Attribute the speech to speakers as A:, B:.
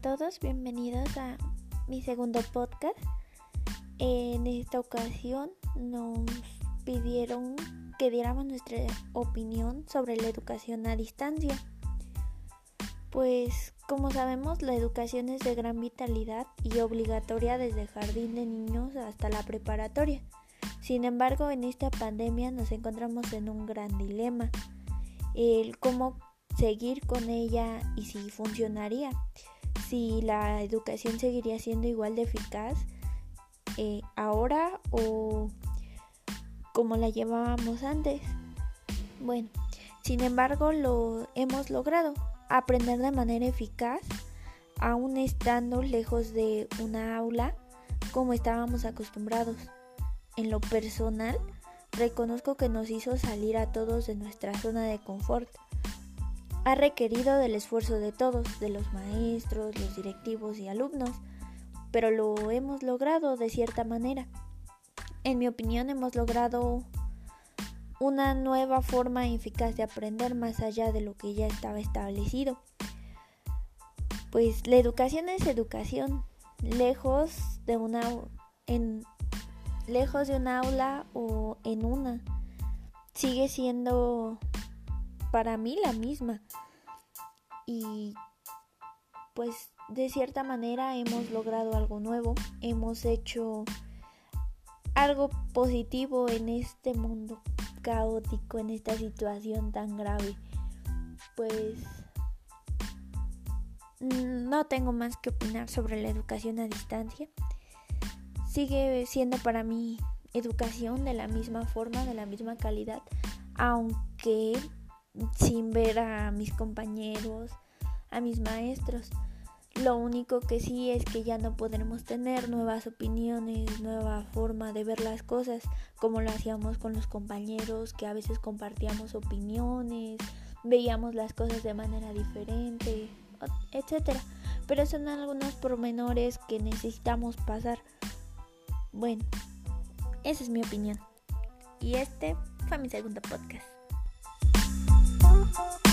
A: todos, bienvenidos a mi segundo podcast. En esta ocasión nos pidieron que diéramos nuestra opinión sobre la educación a distancia. Pues como sabemos la educación es de gran vitalidad y obligatoria desde el jardín de niños hasta la preparatoria. Sin embargo, en esta pandemia nos encontramos en un gran dilema, el cómo seguir con ella y si funcionaría si la educación seguiría siendo igual de eficaz eh, ahora o como la llevábamos antes. Bueno, sin embargo lo hemos logrado, aprender de manera eficaz, aún estando lejos de una aula como estábamos acostumbrados. En lo personal, reconozco que nos hizo salir a todos de nuestra zona de confort ha requerido del esfuerzo de todos, de los maestros, los directivos y alumnos, pero lo hemos logrado de cierta manera. En mi opinión hemos logrado una nueva forma eficaz de aprender más allá de lo que ya estaba establecido. Pues la educación es educación, lejos de una en lejos de un aula o en una sigue siendo para mí la misma. Y pues de cierta manera hemos logrado algo nuevo, hemos hecho algo positivo en este mundo caótico, en esta situación tan grave. Pues no tengo más que opinar sobre la educación a distancia. Sigue siendo para mí educación de la misma forma, de la misma calidad, aunque sin ver a mis compañeros, a mis maestros. Lo único que sí es que ya no podremos tener nuevas opiniones, nueva forma de ver las cosas, como lo hacíamos con los compañeros, que a veces compartíamos opiniones, veíamos las cosas de manera diferente, etcétera. Pero son algunos pormenores que necesitamos pasar. Bueno, esa es mi opinión. Y este fue mi segundo podcast. you